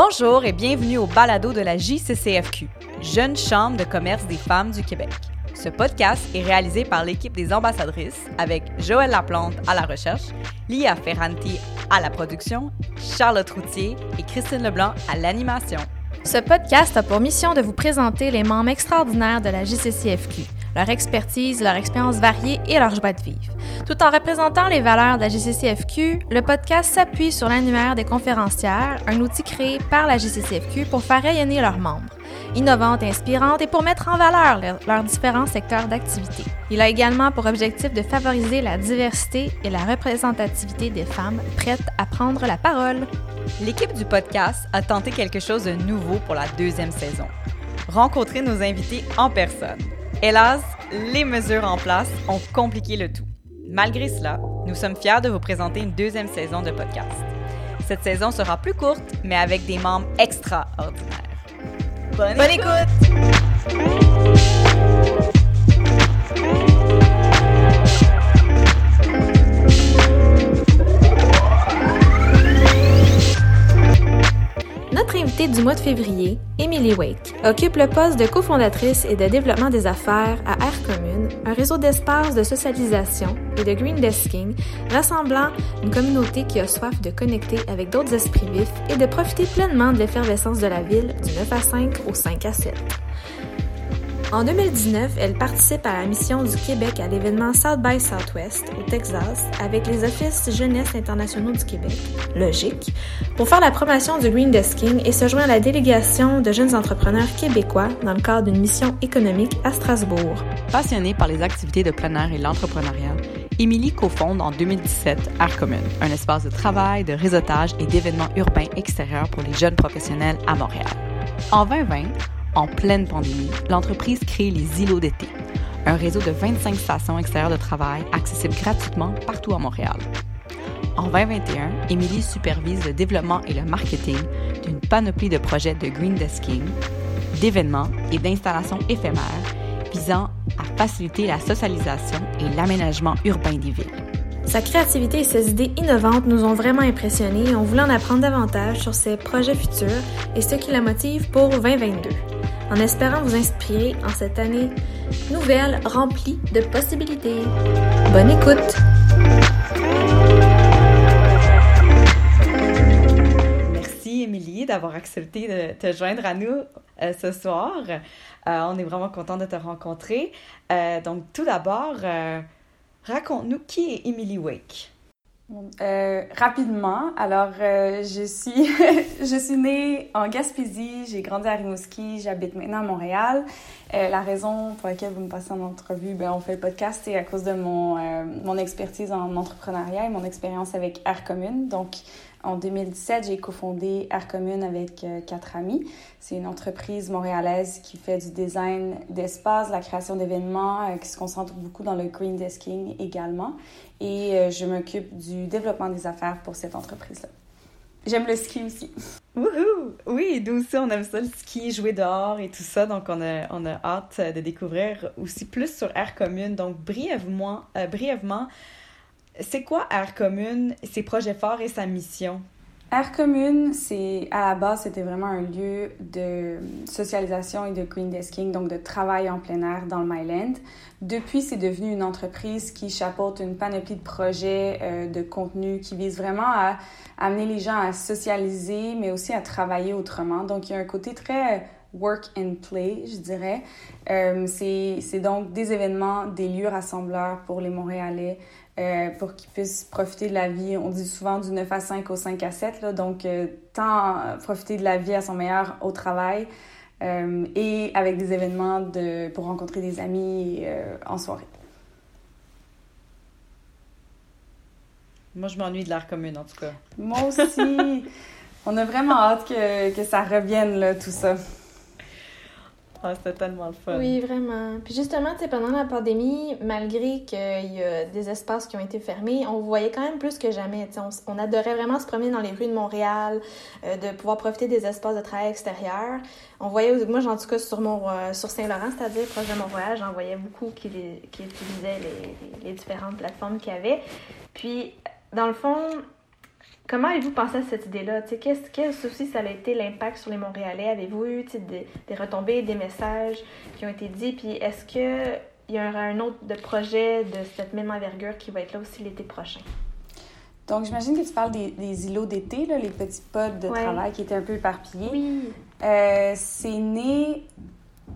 Bonjour et bienvenue au balado de la JCCFQ, Jeune Chambre de commerce des femmes du Québec. Ce podcast est réalisé par l'équipe des ambassadrices avec Joëlle Laplante à la recherche, Lia Ferranti à la production, Charlotte Routier et Christine Leblanc à l'animation. Ce podcast a pour mission de vous présenter les membres extraordinaires de la JCCFQ, leur expertise, leur expérience variée et leur joie de vivre. Tout en représentant les valeurs de la GCCFQ, le podcast s'appuie sur l'annuaire des conférencières, un outil créé par la GCCFQ pour faire rayonner leurs membres, innovantes inspirantes et pour mettre en valeur leurs différents secteurs d'activité. Il a également pour objectif de favoriser la diversité et la représentativité des femmes prêtes à prendre la parole. L'équipe du podcast a tenté quelque chose de nouveau pour la deuxième saison. Rencontrer nos invités en personne. Hélas, les mesures en place ont compliqué le tout. Malgré cela, nous sommes fiers de vous présenter une deuxième saison de podcast. Cette saison sera plus courte, mais avec des membres extraordinaires. Bonne, Bonne écoute! Du mois de février, Emily Wake, occupe le poste de cofondatrice et de développement des affaires à Air Commune, un réseau d'espaces de socialisation et de green desking rassemblant une communauté qui a soif de connecter avec d'autres esprits vifs et de profiter pleinement de l'effervescence de la ville du 9 à 5 au 5 à 7. En 2019, elle participe à la mission du Québec à l'événement South by Southwest au Texas avec les Offices Jeunesse internationaux du Québec, logique, pour faire la promotion du Green Desking et se joindre à la délégation de jeunes entrepreneurs québécois dans le cadre d'une mission économique à Strasbourg. Passionnée par les activités de plein air et l'entrepreneuriat, Émilie cofonde en 2017 Air Commune, un espace de travail, de réseautage et d'événements urbains extérieurs pour les jeunes professionnels à Montréal. En 2020, en pleine pandémie, l'entreprise crée les îlots d'été, un réseau de 25 stations extérieures de travail accessibles gratuitement partout à Montréal. En 2021, Émilie supervise le développement et le marketing d'une panoplie de projets de green desking, d'événements et d'installations éphémères visant à faciliter la socialisation et l'aménagement urbain des villes. Sa créativité et ses idées innovantes nous ont vraiment impressionnés et on voulait en apprendre davantage sur ses projets futurs et ce qui la motive pour 2022 en espérant vous inspirer en cette année nouvelle remplie de possibilités. Bonne écoute! Merci Émilie d'avoir accepté de te joindre à nous euh, ce soir. Euh, on est vraiment content de te rencontrer. Euh, donc tout d'abord, raconte-nous qui est Émilie Wake. Euh, rapidement, alors euh, je suis je suis née en Gaspésie, j'ai grandi à Rimouski, j'habite maintenant à Montréal. Euh, la raison pour laquelle vous me passez en entrevue, ben on fait le podcast, c'est à cause de mon mon expertise en entrepreneuriat et mon expérience avec Air Commune. Donc en 2017, j'ai cofondé Air Commune avec euh, quatre amis. C'est une entreprise montréalaise qui fait du design d'espace, la création d'événements, euh, qui se concentre beaucoup dans le green desking également. Et euh, je m'occupe du développement des affaires pour cette entreprise-là. J'aime le ski aussi. Wouhou! Oui, nous aussi, on aime ça, le ski, jouer dehors et tout ça. Donc, on a, on a hâte de découvrir aussi plus sur Air Commune. Donc, brièvement, brièvement c'est quoi Air Commune, ses projets forts et sa mission? Air Commune, c'est à la base, c'était vraiment un lieu de socialisation et de green desking, donc de travail en plein air dans le Myland. Depuis, c'est devenu une entreprise qui chapeaute une panoplie de projets euh, de contenu qui vise vraiment à amener les gens à socialiser, mais aussi à travailler autrement. Donc, il y a un côté très work and play, je dirais. Euh, c'est donc des événements, des lieux rassembleurs pour les Montréalais, euh, pour qu'ils puissent profiter de la vie. On dit souvent du 9 à 5 au 5 à 7, là, donc euh, tant profiter de la vie à son meilleur au travail euh, et avec des événements de, pour rencontrer des amis en soirée. Moi, je m'ennuie de l'art commune, en tout cas. Moi aussi. On a vraiment hâte que, que ça revienne, là, tout ça. Ah, c'était tellement le fun. Oui, vraiment. Puis justement, tu sais, pendant la pandémie, malgré qu'il y a des espaces qui ont été fermés, on voyait quand même plus que jamais. On, on, adorait vraiment se promener dans les rues de Montréal, euh, de pouvoir profiter des espaces de travail extérieurs. On voyait, moi, en tout cas, sur, mon, euh, sur Saint-Laurent, c'est-à-dire proche de Montréal, j'en voyais beaucoup qui, qui utilisaient les, les différentes plateformes qu'il y avait. Puis, dans le fond, Comment avez-vous pensé à cette idée-là? Qu'est-ce que aussi ça a été l'impact sur les Montréalais? Avez-vous eu des, des, retombées, des messages qui ont été dits? Puis est-ce qu'il y aura un autre de projet de cette même envergure qui va être là aussi l'été prochain? Donc, j'imagine que tu parles des, îlots d'été, les petits pods de travail qui étaient un peu éparpillés. Oui. Euh, c'est né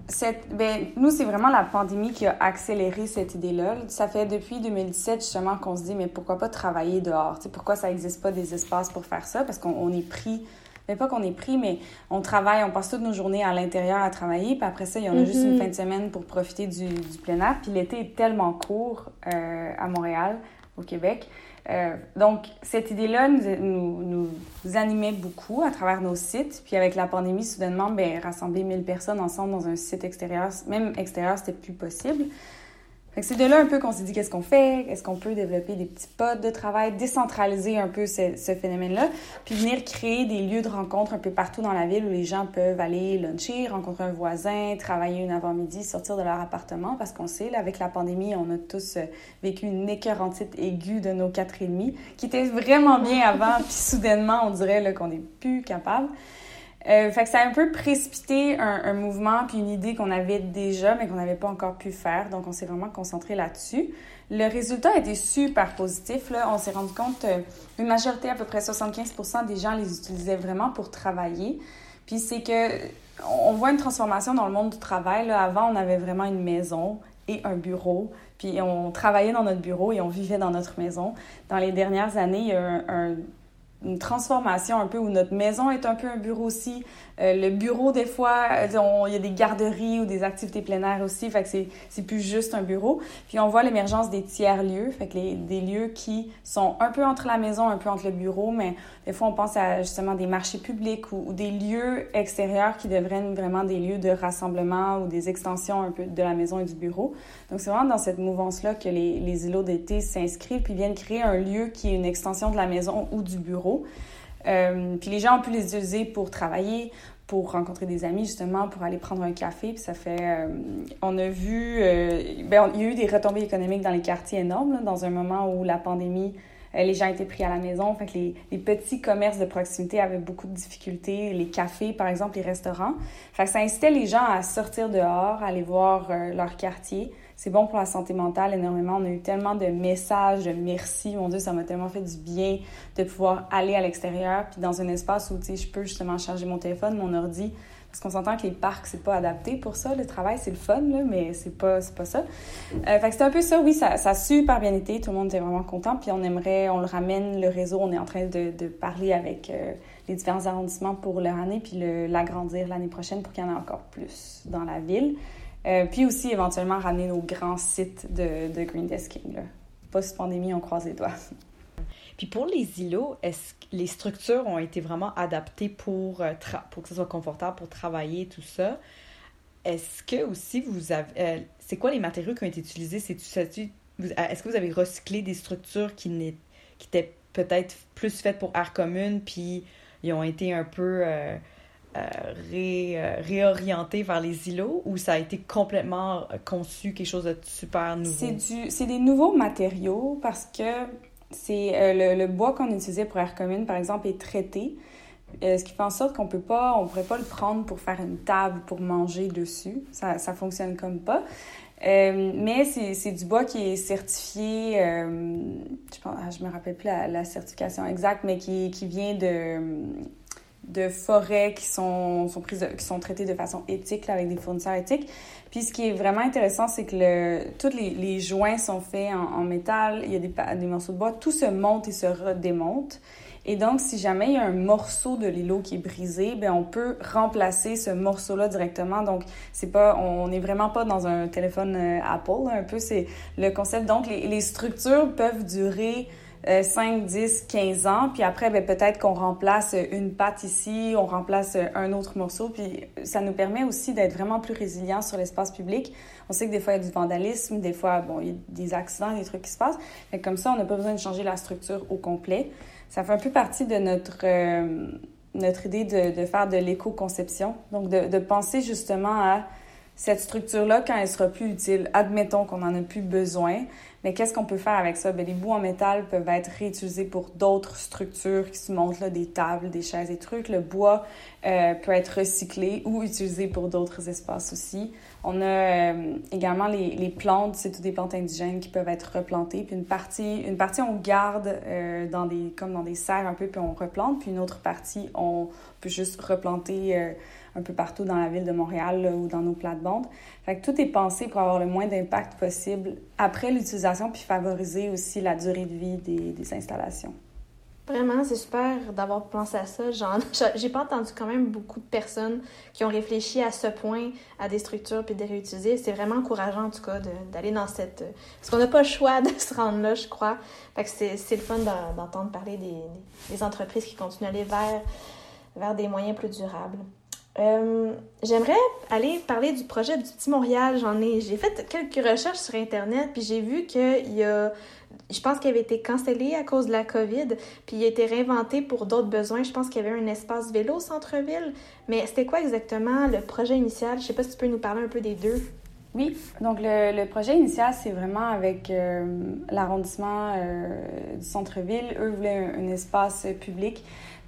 cette, ben, nous, c'est vraiment la pandémie qui a accéléré cette idée-là. Ça fait depuis 2017 justement qu'on se dit, mais pourquoi pas travailler dehors? pourquoi ça n'existe pas des espaces pour faire ça? Parce qu'on est pris, mais pas qu'on est pris, mais on travaille, on passe toutes nos journées à l'intérieur à travailler, puis après ça, il y en a juste une mm-hmm. fin de semaine pour profiter du, du plein air. Puis l'été est tellement court euh, à Montréal, au Québec, euh, donc, cette idée-là nous, nous, nous, animait beaucoup à travers nos sites. Puis avec la pandémie, soudainement, ben, rassembler 1000 personnes ensemble dans un site extérieur, même extérieur, c'était plus possible c'est de là un peu qu'on s'est dit qu'est-ce qu'on fait, est-ce qu'on peut développer des petits pods de travail, décentraliser un peu ce, phénomène-là, puis venir créer des lieux de rencontre un peu partout dans la ville où les gens peuvent aller luncher, rencontrer un voisin, travailler une avant-midi, sortir de leur appartement, parce qu'on sait, là, avec la pandémie, on a tous euh, vécu une écœurantite aiguë de nos quatre et demi, qui était vraiment bien avant, puis soudainement, on dirait qu'on n'est plus capable. Euh, fait que ça a un peu précipité un, mouvement puis une idée qu'on avait déjà, mais qu'on n'avait pas encore pu faire. Donc, on s'est vraiment concentré là-dessus. Le résultat a été super positif. Là. On s'est rendu compte euh, une majorité, à peu près 75% des gens les utilisaient vraiment pour travailler. Puis c'est que on voit une transformation dans le monde du travail. Là. Avant, on avait vraiment une maison et un bureau. Puis on travaillait dans notre bureau et on vivait dans notre maison. Dans les dernières années, il y a un, un une transformation un peu où notre maison est un peu un bureau aussi. Euh, le bureau, des fois, euh, il y a des garderies ou des activités plein aussi, fait que c'est plus juste un bureau. Puis on voit l'émergence des tiers-lieux, fait que les, des lieux qui sont un peu entre la maison, un peu entre le bureau, mais des fois on pense à justement des marchés publics ou, des lieux extérieurs qui deviennent vraiment des lieux de rassemblement ou des extensions un peu de la maison et du bureau. Donc c'est vraiment dans cette mouvance-là que les, les îlots d'été s'inscrivent puis viennent créer un lieu qui est une extension de la maison ou du bureau. Euh, puis les gens ont pu les utiliser pour travailler, pour rencontrer des amis, justement, pour aller prendre un café. Puis ça fait... Euh, on a vu... Euh, ben, il y a eu des retombées économiques dans les quartiers énormes, dans un moment où la pandémie, les gens étaient pris à la maison. Fait que les, les, petits commerces de proximité avaient beaucoup de difficultés. Les cafés, par exemple, les restaurants. Fait que ça incitait les gens à sortir dehors, à aller voir leur quartier c'est bon pour la santé mentale énormément. On a eu tellement de messages de merci. Mon Dieu, ça m'a tellement fait du bien de pouvoir aller à l'extérieur, puis dans un espace où, je peux justement charger mon téléphone, mon ordi. Parce qu'on s'entend que les parcs, c'est pas adapté pour ça. Le travail, c'est le fun, là, mais c'est pas, pas ça. Euh, fait que c'est un peu ça. Oui, ça, ça a super bien été. Tout le monde était vraiment content. Puis on aimerait, on le ramène, le réseau. On est en train de, de parler avec euh, les différents arrondissements pour leur année, puis l'agrandir l'année prochaine pour qu'il y en ait encore plus dans la ville. Euh, puis aussi, éventuellement, ramener nos grands sites de, de green desking. Post-pandémie, on croise les doigts. Puis pour les îlots, est-ce que les structures ont été vraiment adaptées pour, euh, pour que ce soit confortable pour travailler, tout ça? Est-ce que aussi vous avez... Euh, c'est quoi les matériaux qui ont été utilisés? Est-ce que vous avez recyclé des structures qui, qui étaient peut-être plus faites pour air commune, puis ils ont été un peu... ré, euh, réorienté vers les îlots ou ça a été complètement euh, conçu quelque chose de super nouveau? C'est, du, c'est des nouveaux matériaux parce que c'est le, bois qu'on utilisait pour Air Commune, par exemple, est traité. ce qui fait en sorte qu'on peut pas, on pourrait pas le prendre pour faire une table pour manger dessus. Ça, ça fonctionne comme pas. mais c'est, c'est du bois qui est certifié, je, pense, ah, je me rappelle plus la, la certification exacte, mais qui, qui vient de de forêts qui sont, sont, prises, qui sont traitées de façon éthique, avec des fournisseurs éthiques. Puis ce qui est vraiment intéressant, c'est que le, tous les, les, joints sont faits en, métal, il y a des, des, morceaux de bois, tout se monte et se redémonte. Et donc, si jamais il y a un morceau de l'îlot qui est brisé, ben on peut remplacer ce morceau-là directement. Donc, c'est pas, on n'est vraiment pas dans un téléphone euh, Apple, un peu, c'est le concept. Donc, les, les structures peuvent durer 5, 10, 15 ans. Puis après, ben, peut-être qu'on remplace une patte ici, on remplace un autre morceau. Puis ça nous permet aussi d'être vraiment plus résilients sur l'espace public. On sait que des fois, il y a du vandalisme, des fois, bon, il y a des accidents, des trucs qui se passent. Mais comme ça, on n'a pas besoin de changer la structure au complet. Ça fait un peu partie de notre, euh, notre idée de, faire de l'éco-conception. Donc, de, de penser justement à cette structure-là, quand elle sera plus utile, admettons qu'on en a plus besoin, mais qu'est-ce qu'on peut faire avec ça? Bien, les bouts en métal peuvent être réutilisés pour d'autres structures qui se montrent, là, des tables, des chaises, des trucs. Le bois euh, peut être recyclé ou utilisé pour d'autres espaces aussi. On a euh, également les, les plantes, c'est toutes des plantes indigènes qui peuvent être replantées. Puis une partie, une partie on garde euh, dans des, comme dans des serres un peu, puis on replante. Puis une autre partie, on peut juste replanter euh, un peu partout dans la ville de Montréal ou dans nos plates-bandes. Fait que tout est pensé pour avoir le moins d'impact possible après l'utilisation, puis favoriser aussi la durée de vie des, des installations. Vraiment, c'est super d'avoir pensé à ça. J'ai pas entendu quand même beaucoup de personnes qui ont réfléchi à ce point à des structures puis de les réutiliser. C'est vraiment encourageant, en tout cas, d'aller dans cette. Parce qu'on n'a pas le choix de se rendre là, je crois. Fait que c'est le fun d'entendre parler des, des, entreprises qui continuent à aller vers, vers des moyens plus durables. Euh, J'aimerais aller parler du projet du Petit Montréal. J'en ai, j'ai fait quelques recherches sur Internet, puis j'ai vu qu'il y a je pense qu'il avait été cancellé à cause de la COVID, puis il a été réinventé pour d'autres besoins. Je pense qu'il y avait un espace vélo au centre-ville. Mais c'était quoi exactement le projet initial? Je sais pas si tu peux nous parler un peu des deux. Oui, donc le, le projet initial, c'est vraiment avec euh, l'arrondissement euh, du centre-ville. Eux voulaient un, un espace public.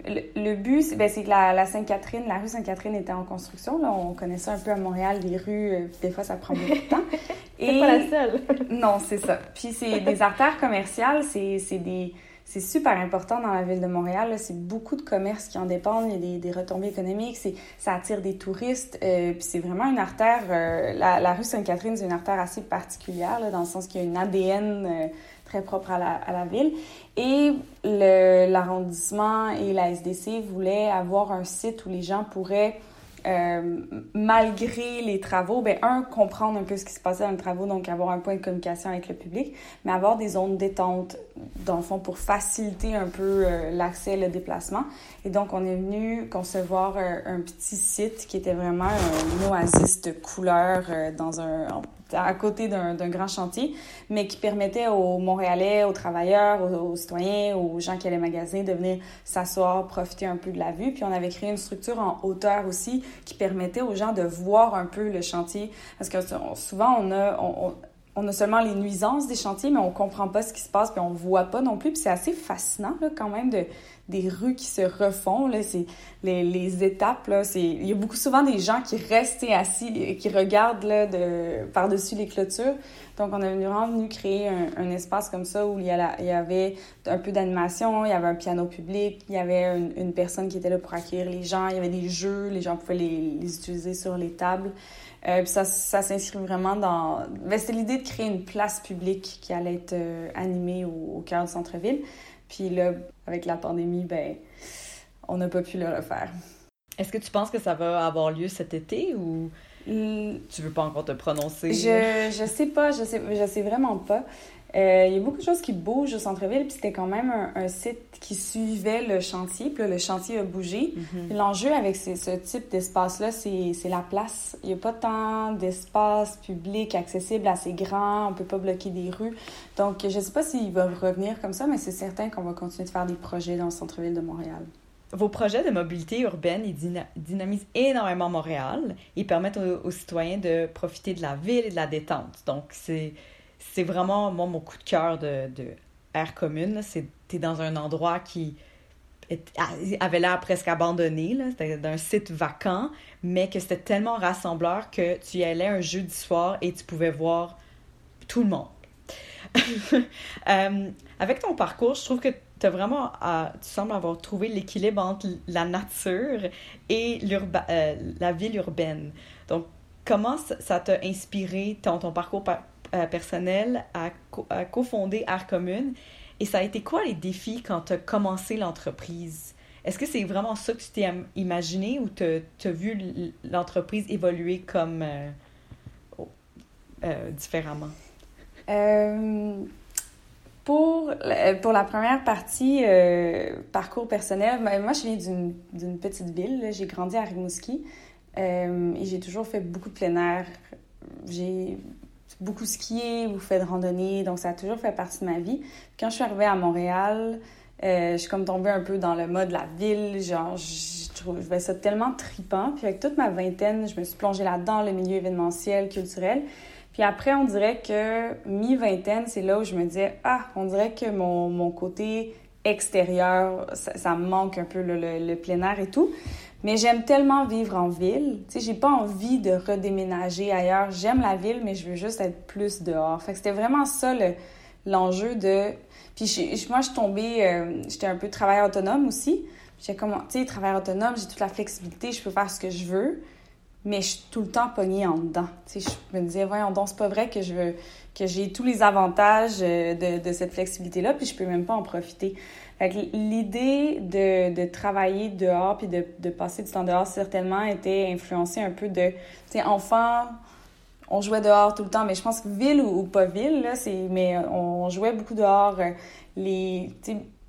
Le, le but, ben, c'est que la, la Sainte-Catherine, la rue Sainte-Catherine était en construction. Là, on connaît ça un peu à Montréal, les rues, euh, des fois, ça prend beaucoup de temps. Et... pas la seule. non, c'est ça. Puis c'est des artères commerciales, c'est des c'est super important dans la ville de Montréal. C'est beaucoup de commerces qui en dépendent. Il y a des, retombées économiques. Ça attire des touristes. Euh, puis c'est vraiment une artère. Euh, la, rue Sainte-Catherine, c'est une artère assez particulière, dans le sens qu'il y a une ADN euh, très propre à la, ville. Et l'arrondissement et la SDC voulaient avoir un site où les gens pourraient malgré les travaux, ben un, comprendre un peu ce qui se passait dans les travaux, donc avoir un point de communication avec le public, mais avoir des zones détente, dans le fond, pour faciliter un peu euh, l'accès et le déplacement. Et donc, on est venu concevoir euh, un petit site qui était vraiment un oasis de couleurs euh, dans un à côté d'un grand chantier, mais qui permettait aux Montréalais, aux travailleurs, aux, citoyens, aux gens qui allaient magasiner de venir s'asseoir, profiter un peu de la vue. Puis on avait créé une structure en hauteur aussi qui permettait aux gens de voir un peu le chantier. Parce que souvent, on a... On, on a seulement les nuisances des chantiers, mais on comprend pas ce qui se passe, puis on voit pas non plus. Puis c'est assez fascinant, là, quand même, de, des rues qui se refont. Là, c'est les, les étapes. Là, il y a beaucoup souvent des gens qui restent assis et qui regardent là, de, par-dessus les clôtures. Donc, on est vraiment venu créer un, un, espace comme ça où il y, a il y avait un peu d'animation, il y avait un piano public, il y avait une, personne qui était là pour accueillir les gens, il y avait des jeux, les gens pouvaient les, les utiliser sur les tables. Euh, puis ça, ça s'inscrit vraiment dans... Ben, c'était l'idée de créer une place publique qui allait être euh, animée au cœur du centre-ville. Puis là, avec la pandémie, ben, on n'a pas pu le refaire. Est-ce que tu penses que ça va avoir lieu cet été ou mm. tu veux pas encore te prononcer? Je, je sais pas, je sais, je sais vraiment pas. Euh, il y a beaucoup de choses qui bougent au centre-ville, puis c'était quand même un, un, site qui suivait le chantier, puis là, le chantier a bougé. Mm -hmm. L'enjeu avec ces, ce type d'espace-là, c'est la place. Il n'y a pas tant d'espace public accessible assez grand, on peut pas bloquer des rues. Donc, je sais pas s'ils vont revenir comme ça, mais c'est certain qu'on va continuer de faire des projets dans le centre-ville de Montréal. Vos projets de mobilité urbaine ils dynamisent énormément Montréal. Ils permettent aux, aux citoyens de profiter de la ville et de la détente. Donc, c'est c'est vraiment, moi, mon coup de cœur de, de Commune. T'es dans un endroit qui est, avait l'air presque abandonné, c'était d'un site vacant, mais que c'était tellement rassembleur que tu y allais un jeudi soir et tu pouvais voir tout le monde. euh, avec ton parcours, je trouve que tu vraiment, euh, tu sembles avoir trouvé l'équilibre entre la nature et euh, la ville urbaine. Donc, comment ça t'a inspiré ton, ton parcours euh, personnel à, co à cofonder Art Commune. Et ça a été quoi les défis quand tu as commencé l'entreprise? Est-ce que c'est vraiment ça que tu t'es imaginé ou tu as vu l'entreprise évoluer comme euh, euh, différemment? Pour, pour la première partie, parcours personnel, ben, moi je viens d'une petite ville. J'ai grandi à Rimouski et j'ai toujours fait beaucoup de plein air. J'ai beaucoup skié, vous faites randonnée, donc ça a toujours fait partie de ma vie. Quand je suis arrivée à Montréal, euh, je suis comme tombée un peu dans le mode de la ville, genre je trouvais ça tellement tripant. Puis avec toute ma vingtaine, je me suis plongée là-dedans, le milieu événementiel, culturel. Puis après, on dirait que mi-vingtaine, c'est là où je me disais, ah, on dirait que mon, mon côté extérieur, ça, me manque un peu le, le, plein air et tout. Mais j'aime tellement vivre en ville. Tu sais, j'ai pas envie de redéménager ailleurs. J'aime la ville, mais je veux juste être plus dehors. Fait que c'était vraiment ça l'enjeu de... Puis moi, je suis tombée... Euh, j'étais un peu travailleur autonome aussi. J'ai comme, tu sais, travailleur autonome, j'ai toute la flexibilité, je peux faire ce que je veux mais je suis tout le temps pognée en dedans. Tu sais, je me disais, voyons donc, c'est pas vrai que je que j'ai tous les avantages euh, de, de cette flexibilité-là, puis je peux même pas en profiter. L'idée de, de travailler dehors puis de, de passer du temps dehors, certainement, était influencée un peu de, tu sais, enfant, on jouait dehors tout le temps, mais je pense que ville ou, pas ville, là, c'est, mais on jouait beaucoup dehors. Euh, les,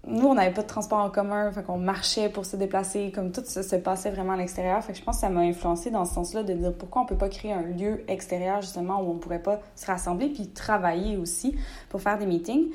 nous, on n'avait pas de transport en commun, fait qu'on marchait pour se déplacer, comme tout ça se passait vraiment à l'extérieur. Fait que je pense que ça m'a influencé dans ce sens-là de dire pourquoi on peut pas créer un lieu extérieur, justement, où on pourrait pas se rassembler puis travailler aussi pour faire des meetings.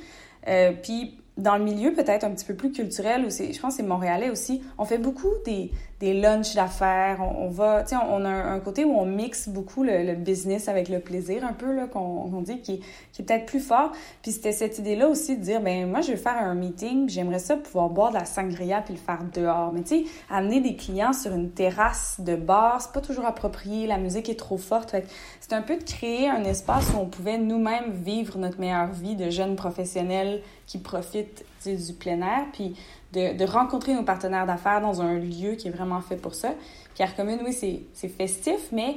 Euh, puis dans le milieu peut-être un petit peu plus culturel, où je pense que c'est montréalais aussi, on fait beaucoup des, des lunchs d'affaires. On, va, tu sais, on, a un, côté où on mixe beaucoup le, business avec le plaisir, un peu, là, qu'on dit, qui, qui est peut-être plus fort. Puis c'était cette idée-là aussi de dire, ben moi, je vais faire un meeting, j'aimerais ça pouvoir boire de la sangria puis le faire dehors. Mais tu sais, amener des clients sur une terrasse de bar, c'est pas toujours approprié, la musique est trop forte. c'est un peu de créer un espace où on pouvait nous-mêmes vivre notre meilleure vie de jeunes professionnels qui profitent du plein air, puis de, de rencontrer nos partenaires d'affaires dans un lieu qui est vraiment fait pour ça. Pierre Commune, oui, c'est festif, mais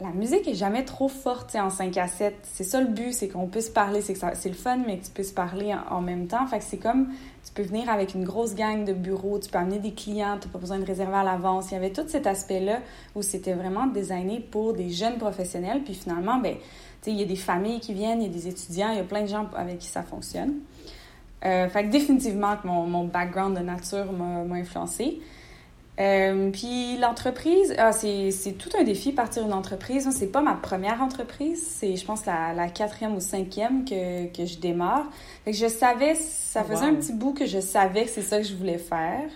la musique est jamais trop forte en 5 à 7. C'est ça le but, c'est qu'on puisse parler, c'est que c'est le fun, mais que tu puisses parler en, même temps. Fait c'est comme, tu peux venir avec une grosse gang de bureaux, tu peux amener des clients, tu n'as pas besoin de réserver à l'avance. Il y avait tout cet aspect-là où c'était vraiment designé pour des jeunes professionnels. Puis finalement, ben, il y a des familles qui viennent, il y a des étudiants, il y a plein de gens avec qui ça fonctionne. Euh, fait que définitivement que mon, mon background de nature m'a influencé. Euh, puis l'entreprise, ah, c'est tout un défi partir une entreprise. C'est pas ma première entreprise, c'est je pense la, la, quatrième ou cinquième que, que je démarre. Fait que je savais, ça faisait un petit bout que je savais que c'est ça que je voulais faire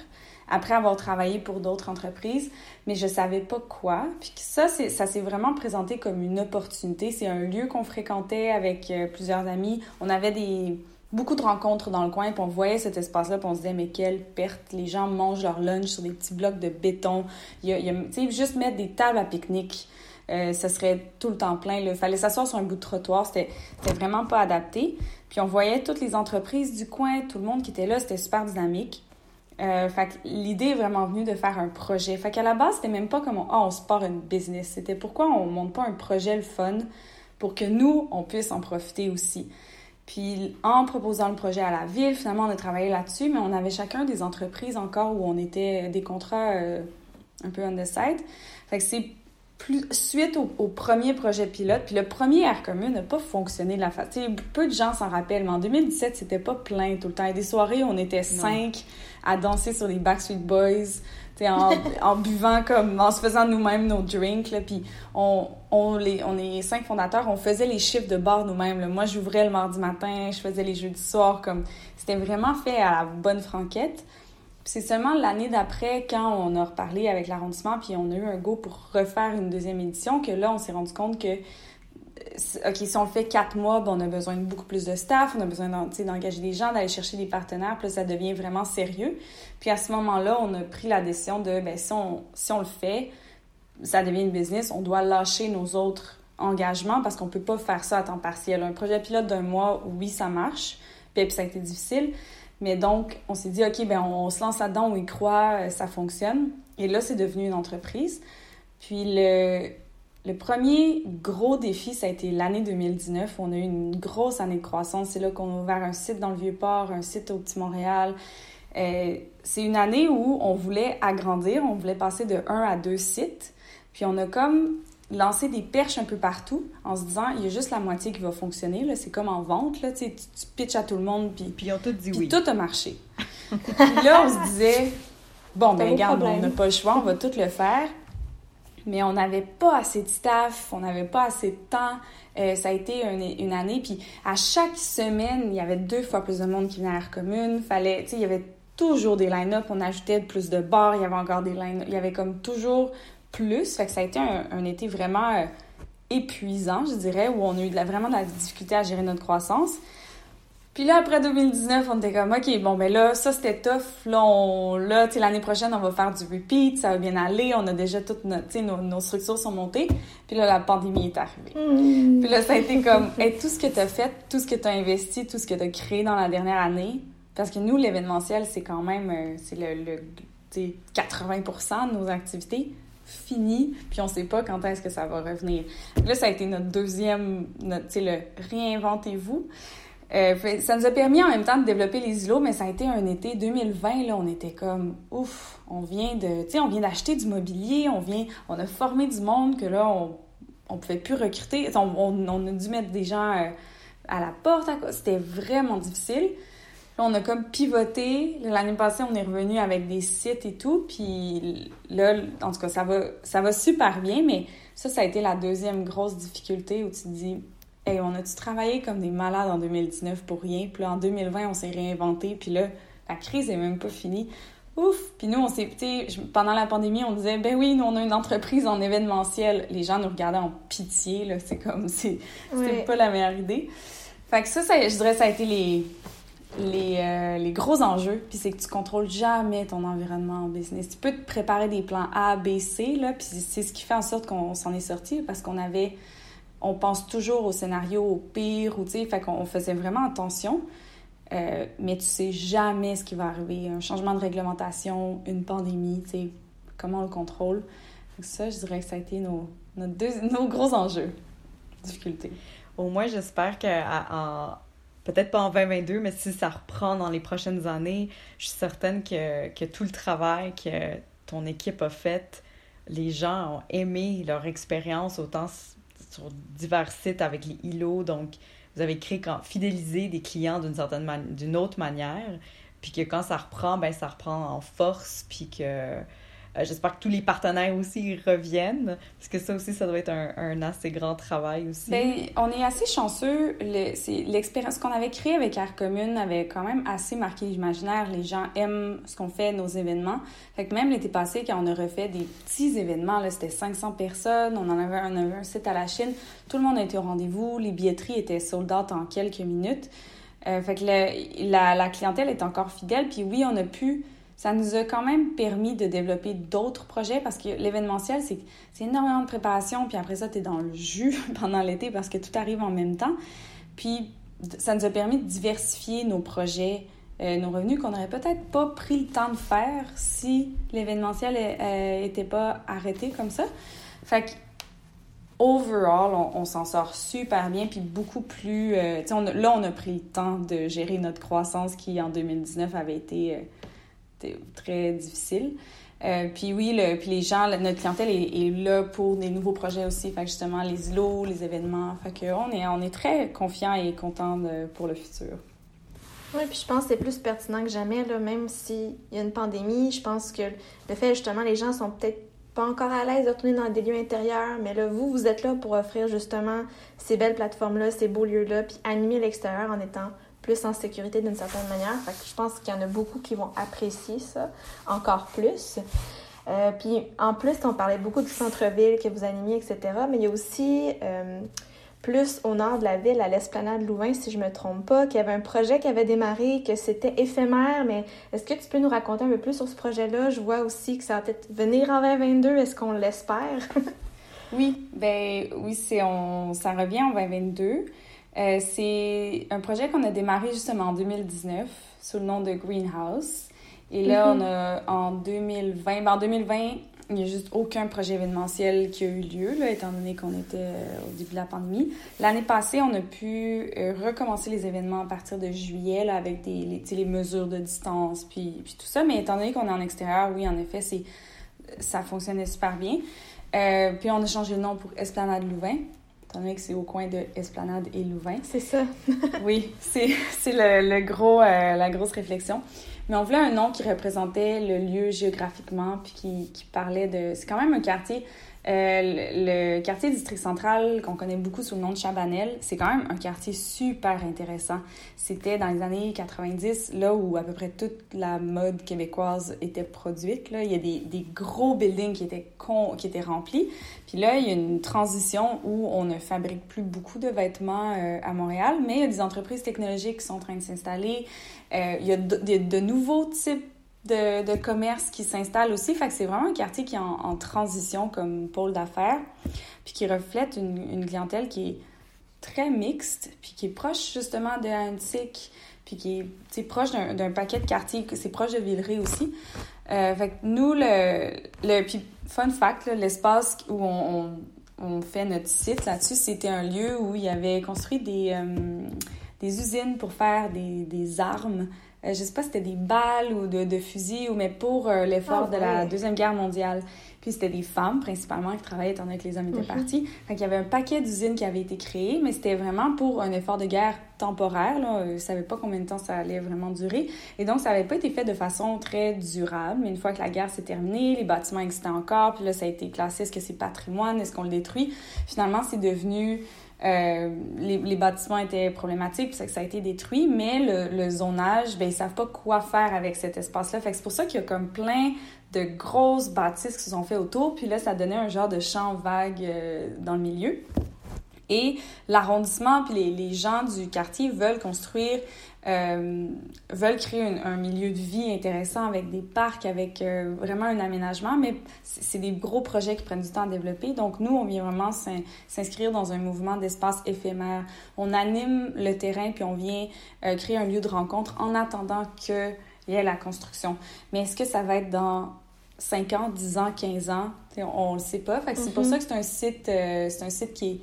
après avoir travaillé pour d'autres entreprises, mais je savais pas quoi. Puis ça, ça s'est vraiment présenté comme une opportunité. C'est un lieu qu'on fréquentait avec euh, plusieurs amis. On avait des beaucoup de rencontres dans le coin, puis on voyait cet espace-là, puis on se disait, mais quelle perte, les gens mangent leur lunch sur des petits blocs de béton. Il y a, tu sais, juste mettre des tables à pique-nique, euh, ça serait tout le temps plein. Il fallait s'asseoir sur un bout de trottoir, c'était vraiment pas adapté. Puis on voyait toutes les entreprises du coin, tout le monde qui était là, c'était super dynamique. Euh, fait l'idée est vraiment venue de faire un projet. Fait qu'à la base, c'était même pas comme on, oh, on se part une business. C'était pourquoi on monte pas un projet le fun pour que nous, on puisse en profiter aussi. Puis en proposant le projet à la ville, finalement, on a travaillé là-dessus, mais on avait chacun des entreprises encore où on était des contrats euh, un peu on the side. Fait que c'est plus suite au, premier projet pilote, puis le premier Air Commune n'a pas fonctionné de la façon. Peu de gens s'en rappellent, mais en 2017, c'était pas plein tout le temps. Il y a des soirées où on était cinq à danser sur les Backstreet Boys en, en, buvant comme en se faisant nous-mêmes nos drinks puis on, on les on est cinq fondateurs on faisait les chiffres de bar nous-mêmes moi j'ouvrais le mardi matin je faisais les jeudis soir comme c'était vraiment fait à la bonne franquette. C'est seulement l'année d'après quand on a reparlé avec l'arrondissement puis on a eu un go pour refaire une deuxième édition que là on s'est rendu compte que OK, si on le fait quatre mois, on a besoin de beaucoup plus de staff, on a besoin d'engager des gens, d'aller chercher des partenaires, puis là, ça devient vraiment sérieux. Puis à ce moment-là, on a pris la décision de, ben, si on, si on le fait, ça devient une business, on doit lâcher nos autres engagements parce qu'on peut pas faire ça à temps partiel. Un projet pilote d'un mois, oui, ça marche, puis, ça a été difficile. Mais donc, on s'est dit, OK, ben, on, on se lance là-dedans, on y croit, euh, ça fonctionne. Et là, c'est devenu une entreprise. Puis le, le premier gros défi, ça a été l'année 2019. On a eu une grosse année de croissance. C'est là qu'on a ouvert un site dans le Vieux-Port, un site au Petit Montréal. Euh, c'est une année où on voulait agrandir, on voulait passer de un à deux sites. Puis on a comme lancé des perches un peu partout en se disant, il y a juste la moitié qui va fonctionner. C'est comme en vente, là, tu, tu pitches à tout le monde. Puis, puis ils ont tout dit oui. tout a marché. puis là, on se disait, bon, ben regarde, on n'a pas le choix, on va tout le faire mais on n'avait pas assez de staff, on n'avait pas assez de temps. Euh, ça a été une, année, puis à chaque semaine, il y avait deux fois plus de monde qui venait à Air Commune. Fallait, tu sais, il y avait toujours des line-up. On ajoutait plus de bars, il y avait encore des line Il y avait comme toujours plus. Fait que ça a été un, été vraiment euh, épuisant, je dirais, où on a eu de la, vraiment de la difficulté à gérer notre croissance. Puis là, après 2019, on était comme, OK, bon, ben là, ça, c'était tough. Là, on, là, tu sais, l'année prochaine, on va faire du repeat, ça va bien aller. On a déjà toutes nos, sais, nos, structures sont montées. Puis là, la pandémie est arrivée. Hmm. Puis là, ça a été comme, tout ce que tu as fait, tout ce que tu as investi, tout ce que tu as créé dans la dernière année. Parce que nous, l'événementiel, c'est quand même, euh, c'est le, le tu sais, 80 de nos activités fini, puis on sait pas quand est-ce que ça va revenir. Là, ça a été notre deuxième, notre, tu sais, le réinventez-vous. Euh, ça nous a permis en même temps de développer les îlots, mais ça a été un été 2020, là, on était comme, ouf, on vient de, on vient d'acheter du mobilier, on vient, on a formé du monde que là, on, on pouvait plus recruter, on, on, a dû mettre des gens euh, à la porte, c'était vraiment difficile. Là, on a comme pivoté. L'année passée, on est revenu avec des sites et tout. Puis là, en tout cas, ça va, ça va super bien. Mais ça, ça a été la deuxième grosse difficulté où tu te dis, Hey, on a-tu travaillé comme des malades en 2019 pour rien? Puis là, en 2020, on s'est réinventé. Puis là, la crise est même pas finie. Ouf! Puis nous, on s'est, pendant la pandémie, on disait, ben oui, nous, on a une entreprise en événementiel. Les gens nous regardaient en pitié, là. C'est comme, c'est, c'était pas la meilleure idée. Fait que ça, ça, je dirais, ça a été les, les, euh, les gros enjeux. Puis c'est que tu contrôles jamais ton environnement en business. Tu peux te préparer des plans A, B, C, là. Puis c'est ce qui fait en sorte qu'on s'en est sorti parce qu'on avait on pense toujours au scénario au pire, ou tu sais, fait qu'on faisait vraiment attention. Euh, mais tu sais jamais ce qui va arriver. Un changement de réglementation, une pandémie, tu sais, comment on le contrôle. ça, je dirais que ça a été nos, nos, gros enjeux, difficultés. Au moins, j'espère que peut-être pas en 2022, mais si ça reprend dans les prochaines années, je suis certaine que, que tout le travail que ton équipe a fait, les gens ont aimé leur expérience autant sur divers sites avec les îlots. Donc, vous avez créé, quand, fidélisé des clients d'une certaine d'une autre manière. Puis que quand ça reprend, ben ça reprend en force. Puis que j'espère que tous les partenaires aussi reviennent, parce que ça aussi, ça doit être un, assez grand travail aussi. Bien, on est assez chanceux. L'expérience qu'on avait créée avec Air Commune avait quand même assez marqué l'imaginaire. Les gens aiment ce qu'on fait, nos événements. Fait que même l'été passé, quand on a refait des petits événements, c'était 500 personnes, on en avait un site à la Chine, tout le monde a été au rendez-vous, les billetteries étaient sold out en quelques minutes. Euh, fait que la, la clientèle est encore fidèle. Puis oui, on a pu ça nous a quand même permis de développer d'autres projets parce que l'événementiel, c'est énormément de préparation, puis après ça, tu es dans le jus pendant l'été parce que tout arrive en même temps. Puis ça nous a permis de diversifier nos projets, euh, nos revenus qu'on n'aurait peut-être pas pris le temps de faire si l'événementiel n'était euh, pas arrêté comme ça. Fait que, overall, on, s'en sort super bien, puis beaucoup plus... Euh, là, on a pris le temps de gérer notre croissance qui, en 2019, avait été très difficile. Euh, puis oui, puis les gens, notre clientèle est, là pour des nouveaux projets aussi. Fait justement, les îlots, les événements. Fait on est, on est très confiants et contents pour le futur. Oui, puis je pense que c'est plus pertinent que jamais, là, même s'il y a une pandémie. Je pense que le fait, justement, les gens sont peut-être pas encore à l'aise de retourner dans des lieux intérieurs, mais là, vous, vous êtes là pour offrir justement ces belles plateformes-là, ces beaux lieux-là, puis animer l'extérieur en étant plus en sécurité d'une certaine manière. Je pense qu'il y en a beaucoup qui vont apprécier ça encore plus. Euh, puis en plus, on parlait beaucoup du centre-ville que vous animiez, etc. Mais il y a aussi euh, plus au nord de la ville, à l'esplanade Louvain, si je me trompe pas, qu'il y avait un projet qui avait démarré, que c'était éphémère. Mais est-ce que tu peux nous raconter un peu plus sur ce projet-là? Je vois aussi que ça va peut-être venir en 2022. Est-ce qu'on l'espère? oui, ben oui, on, ça revient en 2022. Euh, c'est un projet qu'on a démarré justement en 2019 sous le nom de Greenhouse. Et là, mhm. on a en 2020, ben en 2020, il n'y a juste aucun projet événementiel qui a eu lieu, là, étant donné qu'on était euh, au début de la pandémie. L'année passée, on a pu euh, recommencer les événements à partir de juillet là, avec des, les, les mesures de distance puis, puis tout ça. Mais étant donné qu'on est en extérieur, oui, en effet, c'est ça fonctionnait super bien. puis on a changé le nom pour Esplanade Louvain que c'est au coin de Esplanade et Louvain. C'est ça. oui, c'est le, le, gros, euh, la grosse réflexion. Mais on voulait un nom qui représentait le lieu géographiquement, puis qui, qui parlait de... C'est quand même un quartier Euh, le, quartier district central, qu'on connaît beaucoup sous le nom de Chabanel, c'est quand même un quartier super intéressant. C'était dans les années 90, là où à peu près toute la mode québécoise était produite. Là. Il y a des, des gros buildings qui étaient, qui étaient remplis. Puis là, il y a une transition où on ne fabrique plus beaucoup de vêtements euh, à Montréal, mais il y a des entreprises technologiques qui sont en train de s'installer. Euh, il y a de nouveaux types de, commerce qui s'installe aussi. Fait que c'est vraiment un quartier qui est en, transition comme pôle d'affaires, puis qui reflète une, clientèle qui est très mixte, puis qui est proche justement de Antique, puis qui est proche d'un paquet de quartiers, c'est proche de Villeray aussi. Euh, fait que nous, le, le puis fun fact, l'espace où on, on, fait notre site là-dessus, c'était un lieu où il y avait construit des, euh, usines pour faire des, des armes je sais pas si c'était des balles ou de, de fusils, ou mais pour euh, l'effort ah, de la Deuxième Guerre mondiale. Puis c'était des femmes principalement qui travaillaient étant donné que les hommes étaient mhm. partis. Fait il y avait un paquet d'usines qui avaient été créées, mais c'était vraiment pour un effort de guerre temporaire. Là. ne savait pas combien de temps ça allait vraiment durer. Et donc, ça n'avait pas été fait de façon très durable. Mais une fois que la guerre s'est terminée, les bâtiments existaient encore. Puis là, ça a été classé. Est-ce que c'est patrimoine? Est-ce qu'on le détruit? Finalement, c'est devenu euh, les, les, bâtiments étaient problématiques, puis ça a été détruit, mais le, le zonage, ben, ils savent pas quoi faire avec cet espace-là. Que c'est pour ça qu'il y a comme plein de grosses bâtisses qui se sont faites autour, puis là, ça donnait un genre de champ vague euh, dans le milieu. Et l'arrondissement puis les, les, gens du quartier veulent construire euh, veulent créer un, milieu de vie intéressant avec des parcs, avec euh, vraiment un aménagement, mais c'est des gros projets qui prennent du temps à développer. Donc, nous, on vient vraiment s'inscrire dans un mouvement d'espace éphémère. On anime le terrain, puis on vient euh, créer un lieu de rencontre en attendant qu'il y ait la construction. Mais est-ce que ça va être dans 5 ans, 10 ans, 15 ans? On ne le sait pas. C'est pour mm-hmm. ça que c'est un site, c'est un site qui est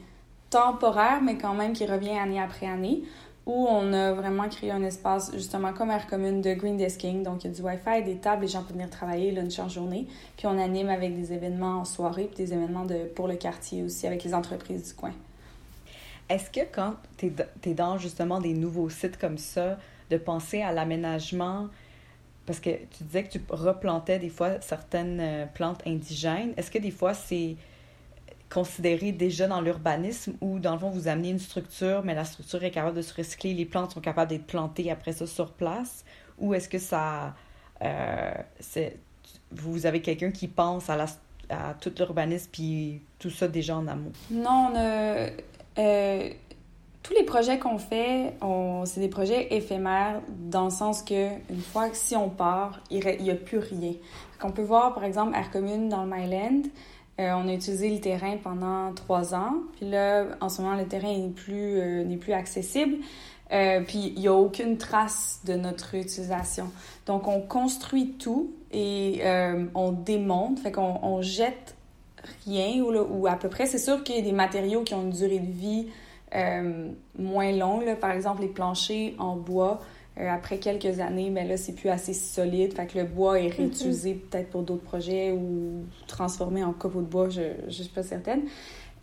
temporaire, mais quand même qui revient année après année où on a vraiment créé un espace justement comme air commune de green desking. Donc, il y a du Wi-Fi, des tables, les gens peuvent venir travailler lunch en journée. Puis on anime avec des événements en soirée, puis des événements de, pour le quartier aussi avec les entreprises du coin. Est-ce que quand tu es, dans justement des nouveaux sites comme ça, de penser à l'aménagement, parce que tu disais que tu replantais des fois certaines euh, plantes indigènes, est-ce que des fois c'est considéré déjà dans l'urbanisme où, dans le fond, vous amenez une structure, mais la structure est capable de se recycler, les plantes sont capables d'être plantées après ça sur place? Ou est-ce que ça. Euh, vous avez quelqu'un qui pense à, la, à tout l'urbanisme puis tout ça déjà en amont? Non, euh, tous les projets qu'on fait, c'est des projets éphémères dans le sens que une fois que si on part, il n'y a plus rien. On peut voir, par exemple, Air Commune dans le Myland, euh, on a utilisé le terrain pendant trois ans. Puis là, en ce moment, le terrain n'est plus, euh, n'est plus accessible. Euh, puis il n'y a aucune trace de notre utilisation. Donc on construit tout et on démonte, fait qu'on on jette rien ou, à peu près. C'est sûr qu'il y a des matériaux qui ont une durée de vie moins longue. Par exemple, les planchers en bois euh, après quelques années, mais ben là, c'est plus assez solide. Fait que le bois est réutilisé peut-être pour d'autres projets ou transformé en copeaux de bois, je ne suis pas certaine.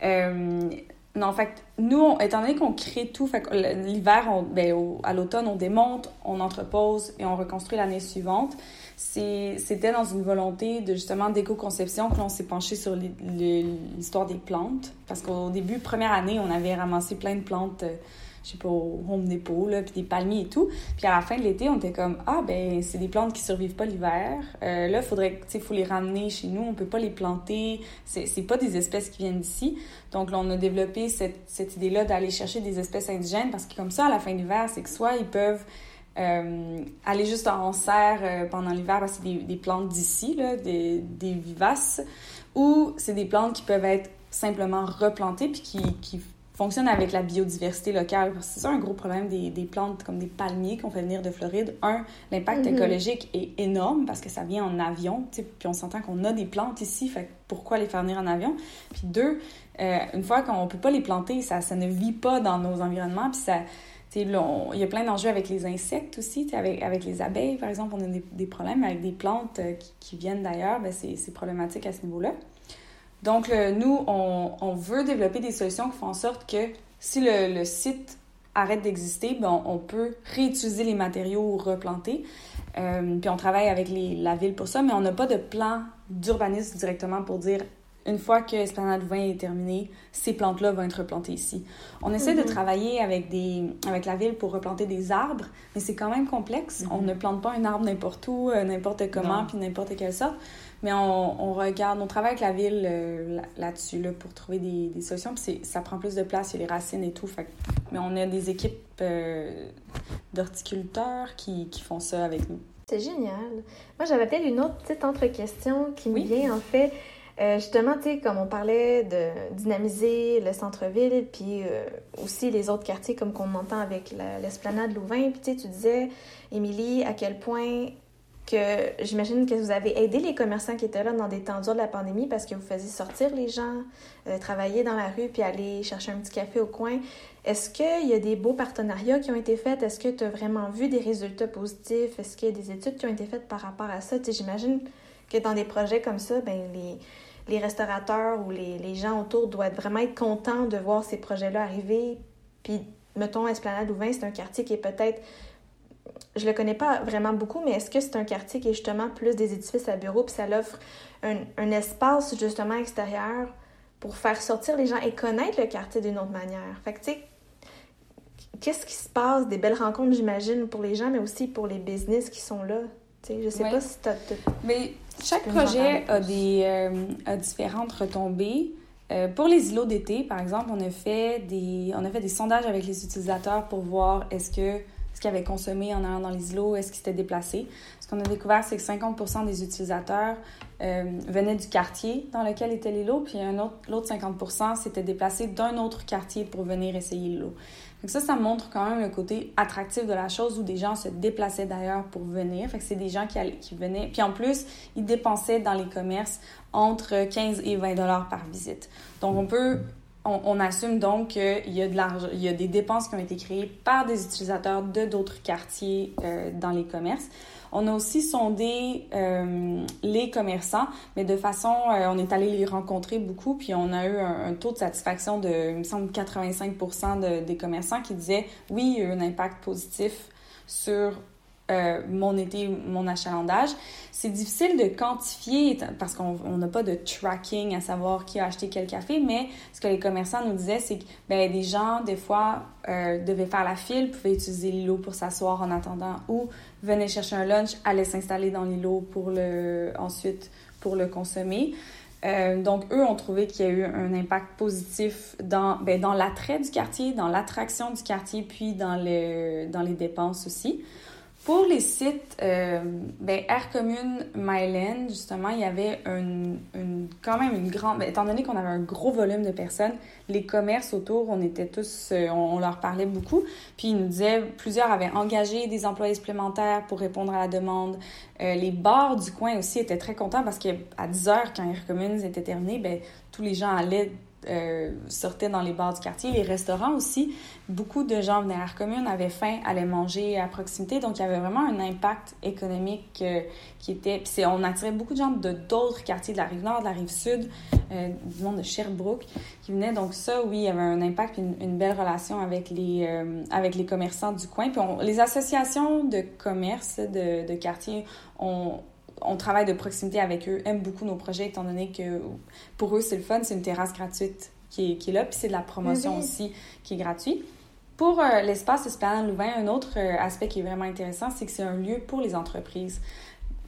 Euh, non, fait nous, étant donné qu'on crée tout, fait l'hiver, ben, à l'automne, on démonte, on entrepose et on reconstruit l'année suivante. C'était dans une volonté de justement d'éco-conception que l'on s'est penché sur l'histoire des plantes. Parce qu'au début, première année, on avait ramassé plein de plantes. Euh, je sais pas, au Home Depot, là, puis des palmiers et tout. Puis à la fin de l'été, on était comme, ah, ben, c'est des plantes qui survivent pas l'hiver. Euh, là, faudrait, tu sais, faut les ramener chez nous. On peut pas les planter. C'est, pas des espèces qui viennent d'ici. Donc là, on a développé cette, cette idée-là d'aller chercher des espèces indigènes parce que comme ça, à la fin de l'hiver, c'est que soit ils peuvent euh, aller juste en serre euh, pendant l'hiver parce que c'est des, des plantes d'ici, des, des vivaces, ou c'est des plantes qui peuvent être simplement replantées puis qui fonctionne avec la biodiversité locale. C'est ça un gros problème des, des, plantes comme des palmiers qu'on fait venir de Floride. Un, l'impact mhm. écologique est énorme parce que ça vient en avion, puis on s'entend qu'on a des plantes ici, fait pourquoi les faire venir en avion? Puis deux, euh, une fois qu'on peut pas les planter, ça, ça ne vit pas dans nos environnements, puis ça... il y a plein d'enjeux avec les insectes aussi, avec, avec les abeilles, par exemple, on a des, des problèmes avec des plantes euh, qui, qui viennent d'ailleurs, ben c'est problématique à ce niveau-là. Donc, nous, on, veut développer des solutions qui font en sorte que si le, site arrête d'exister, ben, on peut réutiliser les matériaux replantés. Euh, puis on travaille avec la ville pour ça, mais on n'a pas de plan d'urbanisme directement pour dire une fois que Esplanade Vin est terminé, ces plantes-là vont être replantées ici. On essaie de mhm. travailler avec, des, avec la ville pour replanter des arbres, mais c'est quand même complexe. On mhm. ne plante pas un arbre n'importe où, euh, n'importe comment, puis n'importe quelle sorte. Mais on, on, regarde, on travaille avec la ville euh, là-dessus là, pour trouver des, des solutions. Puis ça prend plus de place, il y a les racines et tout. Fait, mais on a des équipes euh, d'horticulteurs qui, qui font ça avec nous. C'est génial. Moi, j'avais peut-être une autre petite entre-question qui me vient, en fait. Euh, justement, tu sais, comme on parlait de dynamiser le centre-ville, puis euh, aussi les autres quartiers, comme qu'on entend avec l'esplanade Louvain, puis tu disais, Émilie, à quel point que j'imagine que vous avez aidé les commerçants qui étaient là dans des temps durs de la pandémie parce que vous faisiez sortir les gens, euh, travailler dans la rue, puis aller chercher un petit café au coin. Est-ce qu'il y a des beaux partenariats qui ont été faits? Est-ce que tu as vraiment vu des résultats positifs? Est-ce qu'il y a des études qui ont été faites par rapport à ça? J'imagine que dans des projets comme ça, ben les les restaurateurs ou les, gens autour doivent vraiment être contents de voir ces projets-là arriver. Puis, mettons, Esplanade Louvain, c'est un quartier qui est peut-être je le connais pas vraiment beaucoup, mais est-ce que c'est un quartier qui est justement plus des édifices à bureaux, puis ça l'offre un, espace justement extérieur pour faire sortir les gens et connaître le quartier d'une autre manière? Fait que, tu sais, qu'est-ce qui se passe? Des belles rencontres, j'imagine, pour les gens, mais aussi pour les business qui sont là. Sais, je sais pas si tu as... Mais chaque projet a, des, euh, différentes retombées. Euh, pour les îlots d'été, par exemple, on a, fait des, on a fait des sondages avec les utilisateurs pour voir est-ce que ce qu'ils avaient consommé en allant dans les îlots, est-ce qu'ils s'étaient déplacés. Ce qu'on a découvert, c'est que 50 des utilisateurs euh, venaient du quartier dans lequel était l'îlot, puis l'autre 50 s'étaient déplacés d'un autre quartier pour venir essayer l'îlot. Donc ça, ça montre quand même le côté attractif de la chose où des gens se déplaçaient d'ailleurs pour venir. C'est des gens qui, qui venaient. Puis en plus, ils dépensaient dans les commerces entre 15 et 20 dollars par visite. Donc on peut on, assume donc qu'il y a de y a des dépenses qui ont été créées par des utilisateurs de d'autres quartiers euh, dans les commerces. On a aussi sondé euh, les commerçants, mais de façon, euh, on est allé les rencontrer beaucoup, puis on a eu un, taux de satisfaction de, il me semble, 85 des commerçants qui disaient oui, il y a eu un impact positif sur euh, mon été, mon achalandage. C'est difficile de quantifier parce qu'on n'a pas de tracking à savoir qui a acheté quel café, mais ce que les commerçants nous disaient, c'est que ben, des gens, des fois, euh, devaient faire la file, pouvaient utiliser l'îlot pour s'asseoir en attendant ou venaient chercher un lunch, allaient s'installer dans l'îlot pour le, ensuite pour le consommer. Euh, donc, eux ont trouvé qu'il y a eu un impact positif dans, ben, dans l'attrait du quartier, dans l'attraction du quartier, puis dans, le, dans les dépenses aussi. Pour les sites, euh, ben, Air Commune Myland, justement, il y avait une, quand même une grande... Ben, étant donné qu'on avait un gros volume de personnes, les commerces autour, on était tous... Euh, on, leur parlait beaucoup. Puis ils nous disaient, plusieurs avaient engagé des employés supplémentaires pour répondre à la demande. Euh, les bars du coin aussi étaient très contents parce qu'à 10 heures, quand Air Commune était terminé, ben, tous les gens allaient euh, sortaient dans les bars du quartier. Les restaurants aussi, beaucoup de gens venaient à la commune, avaient faim, allaient manger à proximité. Donc, il y avait vraiment un impact économique euh, qui était... Puis on attirait beaucoup de gens de d'autres quartiers, de la rive nord, de la rive sud, euh, du monde de Sherbrooke, qui venaient. Donc ça, oui, il y avait un impact une, une belle relation avec les, avec les commerçants du coin. Puis les associations de commerce de, de quartier ont on travaille de proximité avec eux, aiment beaucoup nos projets, étant donné que pour eux, c'est le fun, c'est une terrasse gratuite qui est, qui est là, puis c'est de la promotion aussi qui est gratuite. Pour euh, l'espace Esplanade Louvain, un autre euh, aspect qui est vraiment intéressant, c'est que c'est un lieu pour les entreprises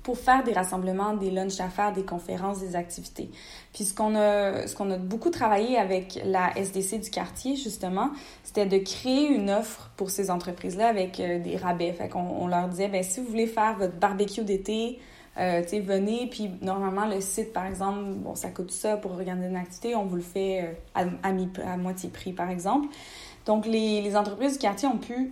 pour faire des rassemblements, des lunchs d'affaires, des conférences, des activités. Puis ce qu'on a, ce qu'on a beaucoup travaillé avec la SDC du quartier, justement, c'était de créer une offre pour ces entreprises-là avec euh, des rabais. Fait qu'on on leur disait, ben si vous voulez faire votre barbecue d'été, euh, tu venez, puis normalement, le site, par exemple, bon, ça coûte ça pour organiser une activité, on vous le fait euh, à, à, à moitié prix, par exemple. Donc, les, les entreprises du quartier ont pu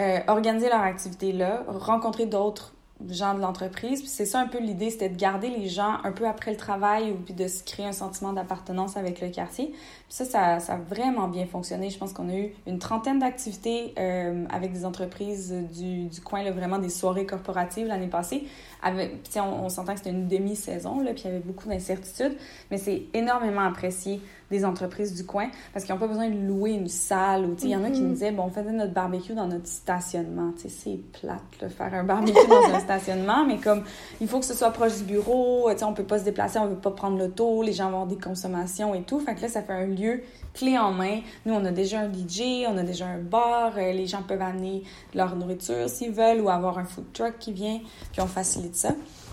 euh, organiser leur activité là, rencontrer d'autres gens de l'entreprise. Puis c'est ça un peu l'idée, c'était de garder les gens un peu après le travail ou puis de se créer un sentiment d'appartenance avec le quartier. Puis ça, ça, ça, a vraiment bien fonctionné. Je pense qu'on a eu une trentaine d'activités euh, avec des entreprises du, du coin, là, vraiment des soirées corporatives l'année passée. Avec, on, on s'entend que c'était une demi-saison, là, puis il y avait beaucoup d'incertitudes, mais c'est énormément apprécié des entreprises du coin parce qu'ils n'ont pas besoin de louer une salle. Ou, il y en a qui me Mhm. disaient, bon, on faisait notre barbecue dans notre stationnement. C'est plate, de faire un barbecue dans un stationnement, mais comme il faut que ce soit proche du bureau, on peut pas se déplacer, on veut pas prendre l'auto, les gens vont avoir des consommations et tout. Fait que là, ça fait un lieu clé en main. Nous, on a déjà un DJ, on a déjà un bar, euh, les gens peuvent amener leur nourriture s'ils veulent ou avoir un food truck qui vient, puis on facilite ça.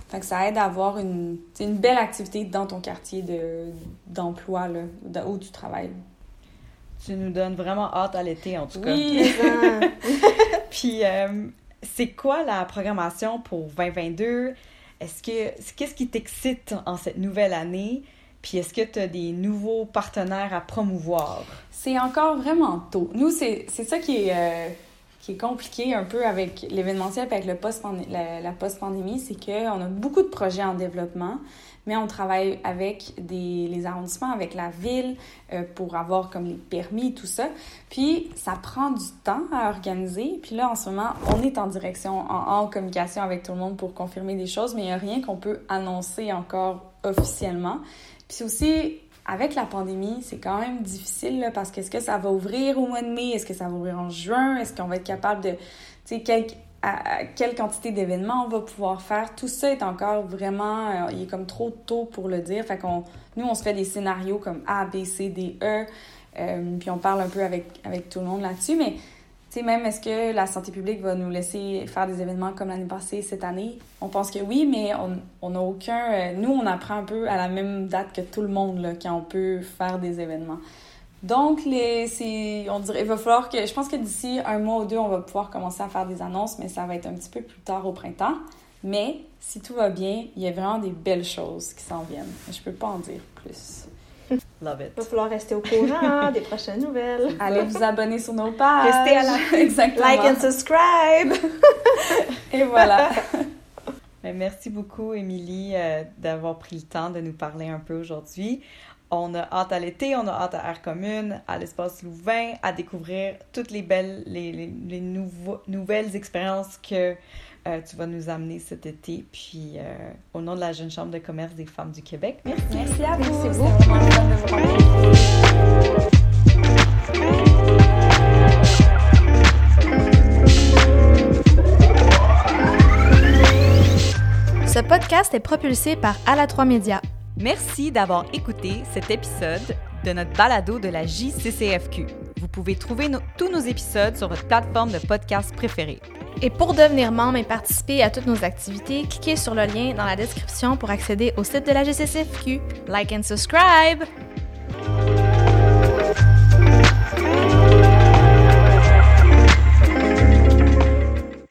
Fait que ça aide à avoir une, une belle activité dans ton quartier de, d'emploi, là, de- où tu travailles. Tu nous donnes vraiment hâte à l'été, en tout cas. Oui! Puis, euh, c'est quoi la programmation pour 2022? Est-ce que, qu'est-ce qui t'excite en cette nouvelle année? Puis, est-ce que tu as des nouveaux partenaires à promouvoir? C'est encore vraiment tôt. Nous, c'est c'est ça qui est, euh, qui est compliqué un peu avec l'événementiel avec le post la, la post-pandémie, c'est qu'on a beaucoup de projets en développement, mais on travaille avec des, les arrondissements, avec la ville euh, pour avoir comme les permis, tout ça. Puis, ça prend du temps à organiser. Puis là, en ce moment, on est en direction, en, en communication avec tout le monde pour confirmer des choses, mais il n'y a rien qu'on peut annoncer encore officiellement. Puis c'est aussi avec la pandémie, c'est quand même difficile là, parce que est-ce que ça va ouvrir au mois de mai? Est-ce que ça va ouvrir en juin? Est-ce qu'on va être capable de, tu sais, quelle, quelle quantité d'événements on va pouvoir faire? Tout ça est encore vraiment, euh, il est comme trop tôt pour le dire. Fait qu'on, nous, on se fait des scénarios comme A, B, C, D, E, euh, puis on parle un peu avec, avec tout le monde là-dessus, mais sais, même est-ce que la santé publique va nous laisser faire des événements comme l'année passée, cette année? On pense que oui, mais on n'a aucun... euh, nous, on apprend un peu à la même date que tout le monde, là, quand on peut faire des événements. Donc, les, on dirait, il va falloir que... Je pense que d'ici un mois ou deux, on va pouvoir commencer à faire des annonces, mais ça va être un petit peu plus tard au printemps. Mais, si tout va bien, il y a vraiment des belles choses qui s'en viennent. Je peux pas en dire plus. Love it. Il va falloir rester au courant hein, des prochaines nouvelles. Allez vous abonner sur nos pages. Restez à la- Exactement. Like and subscribe! Et voilà. Ben, merci beaucoup, Émilie, euh, d'avoir pris le temps de nous parler un peu aujourd'hui. On a hâte à l'été, on a hâte à Air Commune, à l'Espace Louvain, à découvrir toutes les belles, les, les- les nouveaux- nouvelles expériences que euh, tu vas nous amener cet été. Puis, euh, au nom de la Jeune Chambre de commerce des femmes du Québec, merci. Merci à vous. Merci beaucoup. Ce podcast est propulsé par Ala3 Média. Merci d'avoir écouté cet épisode de notre balado de la JCCFQ. Vous pouvez trouver tous nos épisodes sur votre plateforme de podcast préférée. Et pour devenir membre et participer à toutes nos activités, cliquez sur le lien dans la description pour accéder au site de la GCCFQ. Like and subscribe!